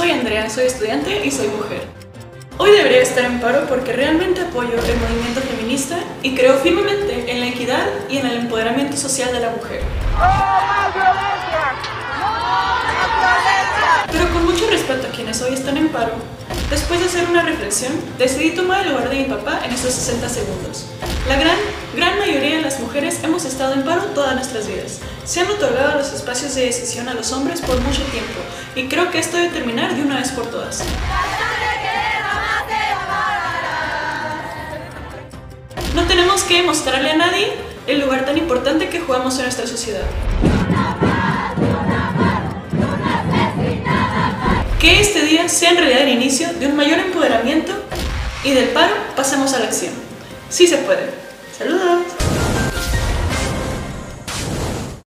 soy Andrea, soy estudiante y soy mujer. Hoy debería estar en paro porque realmente apoyo el movimiento feminista y creo firmemente en la equidad y en el empoderamiento social de la mujer. Pero con mucho respeto a quienes hoy están en paro, después de hacer una reflexión, decidí tomar el lugar de mi papá en estos 60 segundos. La gran, gran mayoría de las mujeres hemos estado en paro todas nuestras vidas. Se han otorgado los espacios de decisión a los hombres por mucho tiempo y creo que esto debe terminar de una vez por todas. No tenemos que mostrarle a nadie el lugar tan importante que jugamos en nuestra sociedad. Que este día sea en realidad el inicio de un mayor empoderamiento y del paro pasemos a la acción. Sí se puede.